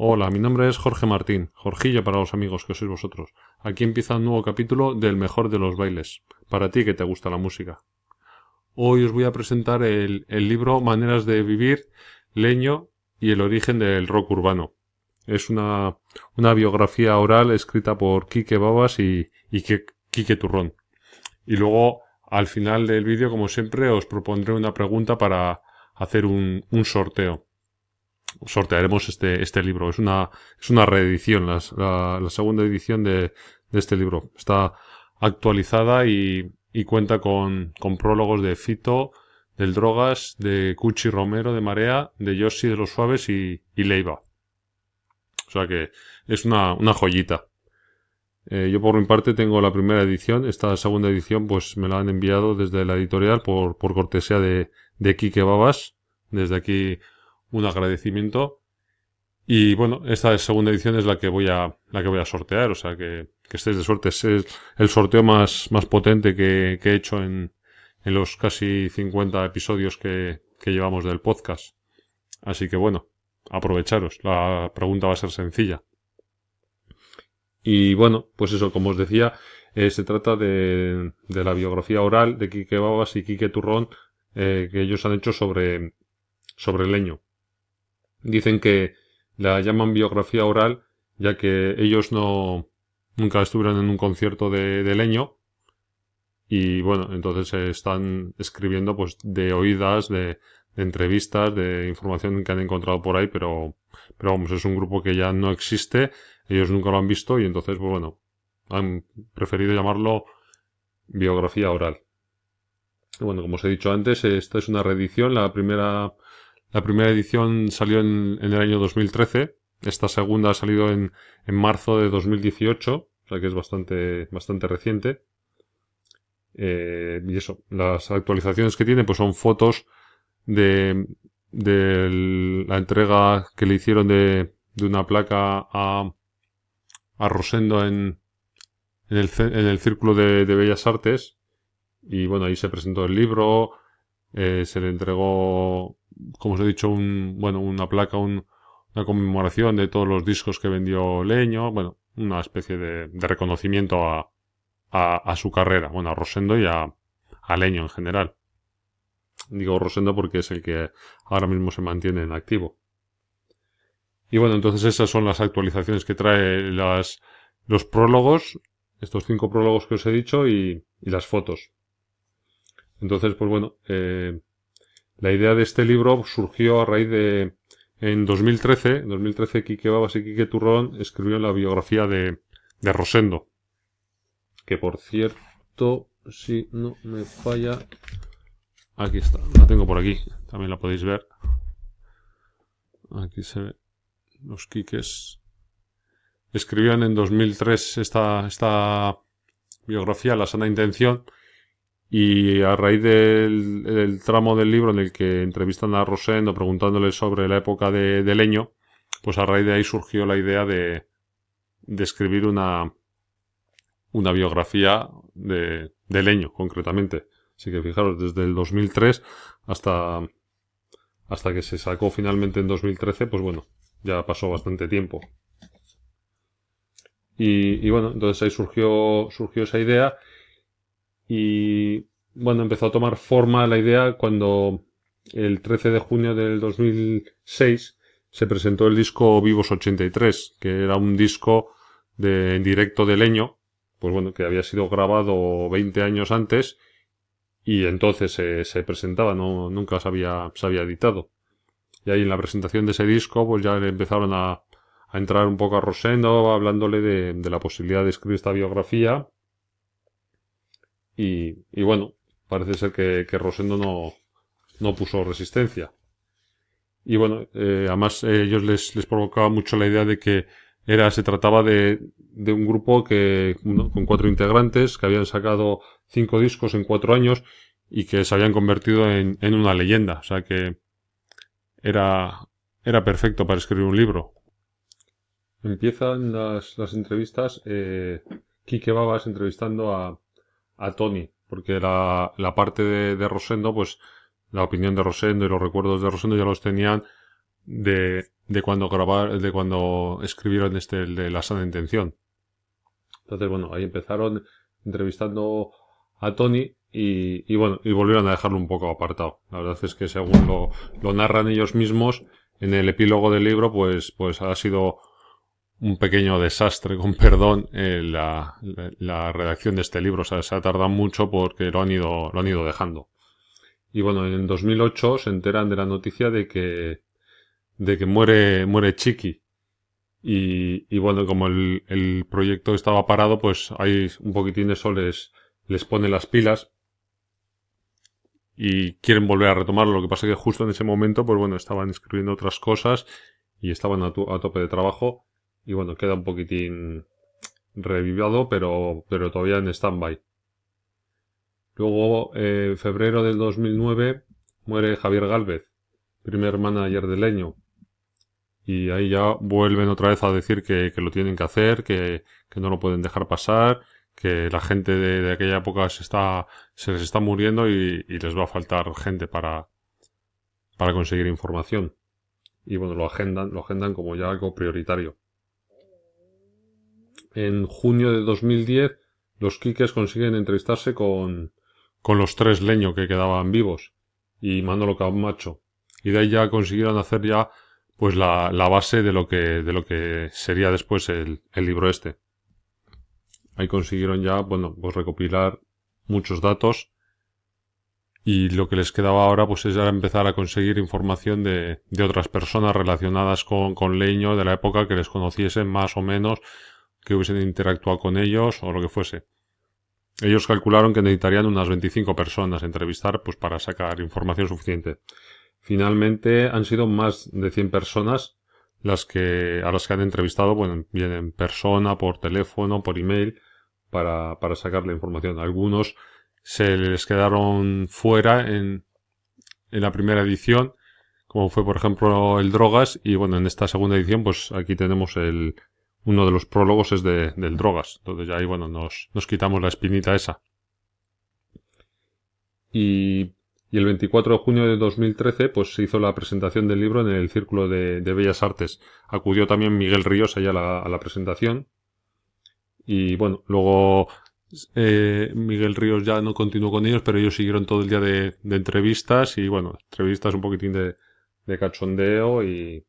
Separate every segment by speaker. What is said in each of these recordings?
Speaker 1: Hola, mi nombre es Jorge Martín, Jorgillo para los amigos que sois vosotros. Aquí empieza un nuevo capítulo del mejor de los bailes, para ti que te gusta la música. Hoy os voy a presentar el, libro Maneras de Vivir, Leño y el origen del rock urbano. Es una, una biografía oral escrita por Quique Babas y, y Quique Turrón. Y luego, al final del vídeo, como siempre, os propondré una pregunta para hacer un, un sorteo sortearemos este, este libro. Es una, es una reedición, la, la, segunda edición de, de, este libro. Está actualizada y, y cuenta con, con, prólogos de Fito, del Drogas, de Cuchi Romero, de Marea, de Yoshi de los Suaves y, y Leiva. O sea que es una, una joyita. Eh, yo por mi parte tengo la primera edición. Esta segunda edición pues me la han enviado desde la editorial por, por cortesía de, de Quique Babas. Desde aquí un agradecimiento. Y bueno, esta segunda edición es la que voy a, la que voy a sortear, o sea que, que estéis de suerte. Es el, sorteo más, más potente que, que he hecho en, en, los casi 50 episodios que, que llevamos del podcast. Así que bueno, aprovecharos. La pregunta va a ser sencilla. Y bueno, pues eso, como os decía, eh, se trata de, de, la biografía oral de Quique Babas y Quique Turrón eh, que ellos han hecho sobre, sobre leño. Dicen que la llaman biografía oral, ya que ellos no nunca estuvieron en un concierto de, leño. Y bueno, entonces están escribiendo pues de oídas, de, entrevistas, de información que han encontrado por ahí, pero, pero vamos, es un grupo que ya no existe, ellos nunca lo han visto y entonces, pues bueno, han preferido llamarlo biografía oral. Bueno, como os he dicho antes, esta es una reedición, la primera la primera edición salió en, el año 2013. Esta segunda ha salido en, en, marzo de 2018. O sea que es bastante, bastante reciente. Eh, y eso, las actualizaciones que tiene pues son fotos de, la entrega que le hicieron de, una placa a, a Rosendo en, en, el, en el Círculo de, Bellas Artes. Y bueno, ahí se presentó el libro, eh, se le entregó como os he dicho, bueno, una placa, un, una conmemoración de todos los discos que vendió Leño, bueno, una especie de reconocimiento a, a, su carrera, bueno, a Rosendo y a, a Leño en general. Digo Rosendo porque es el que ahora mismo se mantiene en activo. Y bueno, entonces esas son las actualizaciones que trae las, los prólogos, estos cinco prólogos que os he dicho y, y las fotos. Entonces, pues bueno, eh, la idea de este libro surgió a raíz de, en 2013, en 2013 Quique Babas y Quique Turrón escribieron la biografía de, de Rosendo. Que por cierto, si no me falla, aquí está, la tengo por aquí, también la podéis ver. Aquí se ve los Quiques. Escribían en 2003 esta, esta biografía, La sana intención, y a raíz del, tramo del libro en el que entrevistan a Rosendo preguntándole sobre la época de, Leño, pues a raíz de ahí surgió la idea de, de escribir una, una biografía de, de Leño, concretamente. Así que fijaros, desde el 2003 hasta, hasta que se sacó finalmente en 2013, pues bueno, ya pasó bastante tiempo. Y, y bueno, entonces ahí surgió, surgió esa idea y bueno, empezó a tomar forma la idea cuando el 13 de junio del 2006 se presentó el disco Vivos 83, que era un disco de, en directo de leño, pues bueno, que había sido grabado 20 años antes y entonces se, se presentaba, no, nunca se había, editado. Y ahí en la presentación de ese disco, pues ya empezaron a, entrar un poco a Rosendo, hablándole de, la posibilidad de escribir esta biografía y, bueno, parece ser que, Rosendo no, no puso resistencia. Y bueno, eh, además eh, ellos les provocaba mucho la idea de que era, se trataba de, de un grupo que, con cuatro integrantes que habían sacado cinco discos en cuatro años y que se habían convertido en, en una leyenda. O sea que era, era perfecto para escribir un libro. empiezan las, las entrevistas eh, Quique Babas entrevistando a, a Tony, porque la, la parte de, de, Rosendo, pues la opinión de Rosendo y los recuerdos de Rosendo ya los tenían de, de cuando grabar, de cuando escribieron este, el de la sana intención. Entonces, bueno, ahí empezaron entrevistando a Tony y, y, bueno, y volvieron a dejarlo un poco apartado. La verdad es que según lo, lo narran ellos mismos, en el epílogo del libro, pues, pues ha sido un pequeño desastre, con perdón, eh, la, la, redacción de este libro. O sea, se ha tardado mucho porque lo han ido, lo han ido dejando. Y bueno, en 2008 se enteran de la noticia de que, de que muere, muere Chiqui. Y, y bueno, como el, el proyecto estaba parado, pues hay un poquitín de eso les, les pone las pilas y quieren volver a retomarlo. Lo que pasa es que justo en ese momento, pues bueno, estaban escribiendo otras cosas y estaban a, a tope de trabajo y bueno, queda un poquitín revivado, pero, pero todavía en stand-by. Luego, en eh, febrero del 2009, muere Javier Galvez, primer manager de Leño. Y ahí ya vuelven otra vez a decir que, que lo tienen que hacer, que, que, no lo pueden dejar pasar, que la gente de, de aquella época se, está, se les está muriendo y, y, les va a faltar gente para, para conseguir información. Y bueno, lo agendan, lo agendan como ya algo prioritario en junio de 2010 los Quiques consiguen entrevistarse con, con los tres leños que quedaban vivos y Manolo Camacho. Y de ahí ya consiguieron hacer ya pues la, la base de lo que, de lo que sería después el, el libro este. Ahí consiguieron ya, bueno, pues recopilar muchos datos y lo que les quedaba ahora pues es ya empezar a conseguir información de, de otras personas relacionadas con, con Leño de la época que les conociesen más o menos que hubiesen interactuado con ellos o lo que fuese. Ellos calcularon que necesitarían unas 25 personas entrevistar pues para sacar información suficiente. Finalmente han sido más de 100 personas las que a las que han entrevistado, bueno, bien en persona, por teléfono, por email, para, sacar la información. Algunos se les quedaron fuera en, la primera edición, como fue por ejemplo el Drogas, y bueno, en esta segunda edición, pues aquí tenemos uno de los prólogos es de, del drogas. Entonces ya ahí, bueno, nos, nos quitamos la espinita esa. Y, y, el 24 de junio de 2013, pues se hizo la presentación del libro en el Círculo de, Bellas Artes. Acudió también Miguel Ríos allá a la, presentación. Y bueno, luego eh, Miguel Ríos ya no continuó con ellos, pero ellos siguieron todo el día de, entrevistas y bueno, entrevistas un poquitín de, de cachondeo y,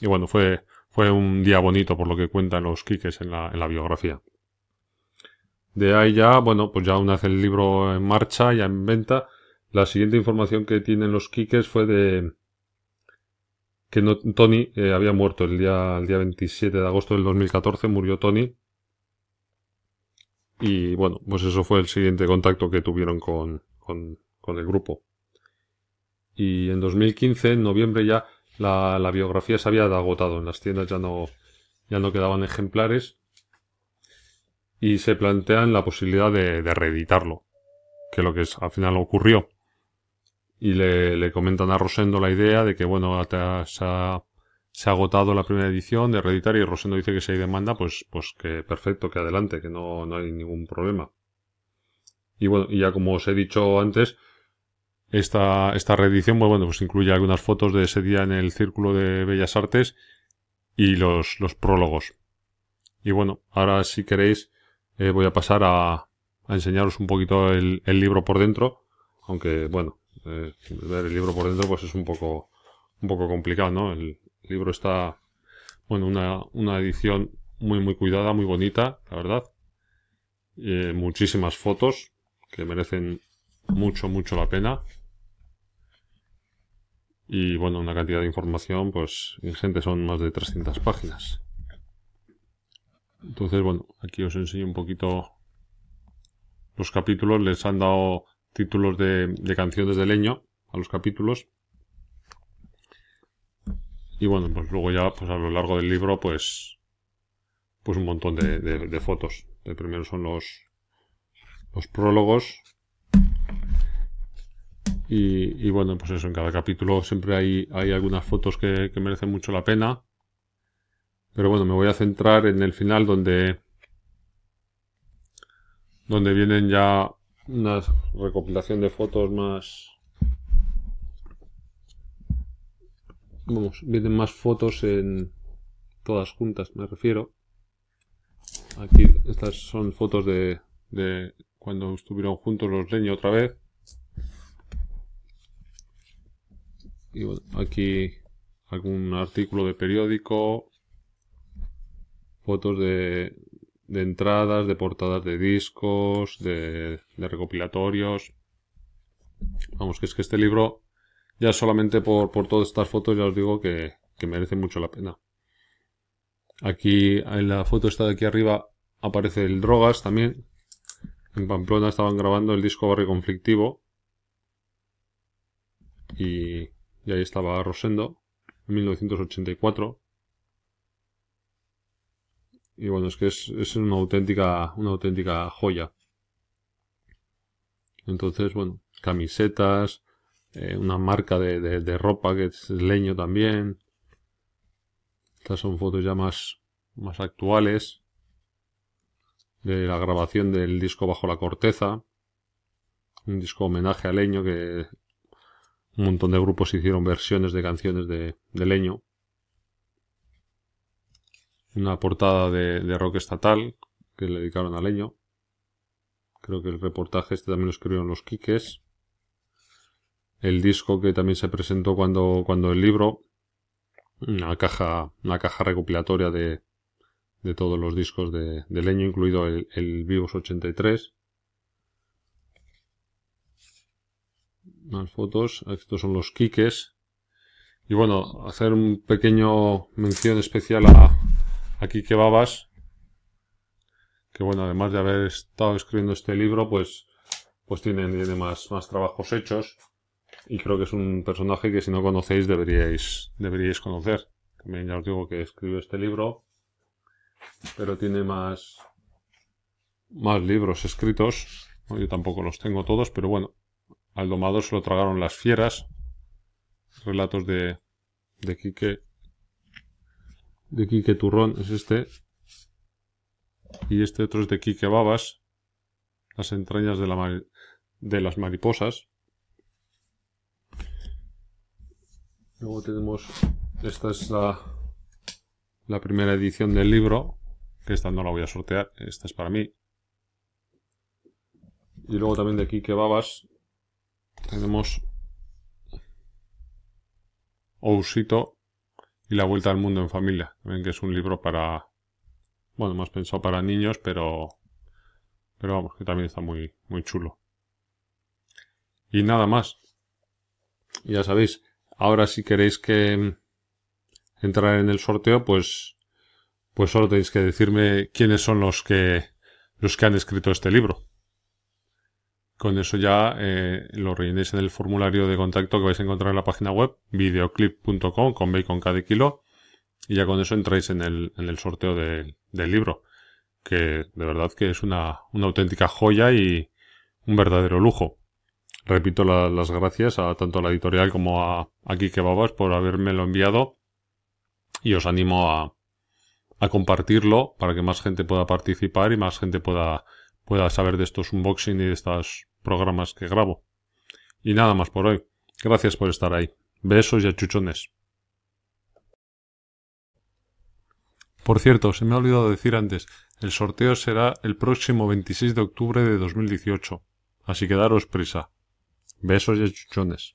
Speaker 1: y bueno, fue, fue un día bonito por lo que cuentan los Quiques en la, en la biografía. De ahí ya, bueno, pues ya una vez el libro en marcha, ya en venta, la siguiente información que tienen los Quiques fue de que Tony eh, había muerto el día, el día 27 de agosto del 2014, murió Tony. Y bueno, pues eso fue el siguiente contacto que tuvieron con, con, con el grupo. Y en 2015, en noviembre ya, la, la biografía se había agotado. En las tiendas ya no, ya no quedaban ejemplares. Y se plantean la posibilidad de, de reeditarlo. Que lo que es, al final ocurrió. Y le, le comentan a Rosendo la idea de que, bueno, se ha, se ha agotado la primera edición de reeditar y Rosendo dice que si hay demanda, pues, pues que perfecto, que adelante, que no, no hay ningún problema. Y bueno, y ya como os he dicho antes, esta, esta reedición, pues bueno, pues incluye algunas fotos de ese día en el Círculo de Bellas Artes y los, los prólogos. Y bueno, ahora si queréis eh, voy a pasar a, a, enseñaros un poquito el, el, libro por dentro, aunque bueno, ver el libro por dentro pues es un poco, un poco complicado, ¿no? El libro está, bueno, una, una edición muy muy cuidada, muy bonita, la verdad. Eh, muchísimas fotos que merecen mucho, mucho la pena y bueno, una cantidad de información pues ingente, son más de 300 páginas. Entonces, bueno, aquí os enseño un poquito los capítulos, les han dado títulos de, de canciones de leño a los capítulos. Y bueno, pues luego ya pues a lo largo del libro pues pues un montón de, de, de fotos. De primero son los los prólogos y, y, bueno, pues eso, en cada capítulo siempre hay, hay algunas fotos que, que, merecen mucho la pena. Pero bueno, me voy a centrar en el final donde donde vienen ya una recopilación de fotos más vamos, vienen más fotos en todas juntas, me refiero. Aquí estas son fotos de, cuando estuvieron juntos los leños otra vez. Y bueno, aquí algún artículo de periódico, fotos de, de entradas, de portadas de discos, de, recopilatorios. Vamos, que es que este libro, ya solamente por, por todas estas fotos, ya os digo que, que merece mucho la pena. Aquí en la foto esta de aquí arriba aparece el Drogas también. En Pamplona estaban grabando el disco Barrio Conflictivo. Y, y ahí estaba Rosendo, en 1984. Y bueno, es que es, es una auténtica, una auténtica joya. Entonces, bueno, camisetas, eh, una marca de, de, ropa que es leño también. Estas son fotos ya más, más actuales de la grabación del disco Bajo la Corteza. Un disco homenaje a leño que un montón de grupos hicieron versiones de canciones de, de leño una portada de, de, rock estatal que le dedicaron a Leño. Creo que el reportaje este también lo escribieron los Quiques. El disco que también se presentó cuando, cuando el libro. Una caja, una caja recopilatoria de, de todos los discos de, Leño, incluido el, el, Vivos 83. Más fotos. Estos son los Quiques. Y bueno, hacer un pequeño mención especial a, aquí que babas que bueno además de haber estado escribiendo este libro pues pues tiene, más, más trabajos hechos. Y creo que es un personaje que si no conocéis deberíais deberíais conocer. También ya os digo que escribió este libro pero tiene más más libros escritos. Yo tampoco los tengo todos pero bueno al domador se lo tragaron las fieras. Relatos de de Quique de Quique Turrón es este. Y este otro es de Quique Babas. Las entrañas de, la de las mariposas. Luego tenemos... Esta es la, la primera edición del libro. Que esta no la voy a sortear. Esta es para mí. Y luego también de Quique Babas. Tenemos... Ousito y La Vuelta al Mundo en Familia, ven que es un libro para, bueno, más pensado para niños, pero, pero vamos, que también está muy, muy chulo. Y nada más. Ya sabéis, ahora si queréis que entrar en el sorteo, pues, pues solo tenéis que decirme quiénes son los que, los que han escrito este libro. Con eso ya eh, lo rellenéis en el formulario de contacto que vais a encontrar en la página web videoclip.com con bacon cada kilo y ya con eso entráis en el, en el sorteo de, del libro que de verdad que es una, una auténtica joya y un verdadero lujo. Repito la, las gracias a tanto a la editorial como a, a Kike Babas por habérmelo enviado y os animo a, a compartirlo para que más gente pueda participar y más gente pueda, pueda saber de estos unboxing y de estas programas que grabo. Y nada más por hoy. Gracias por estar ahí. Besos y achuchones. Por cierto, se me ha olvidado decir antes, el sorteo será el próximo 26 de octubre de 2018. Así que daros prisa. Besos y achuchones.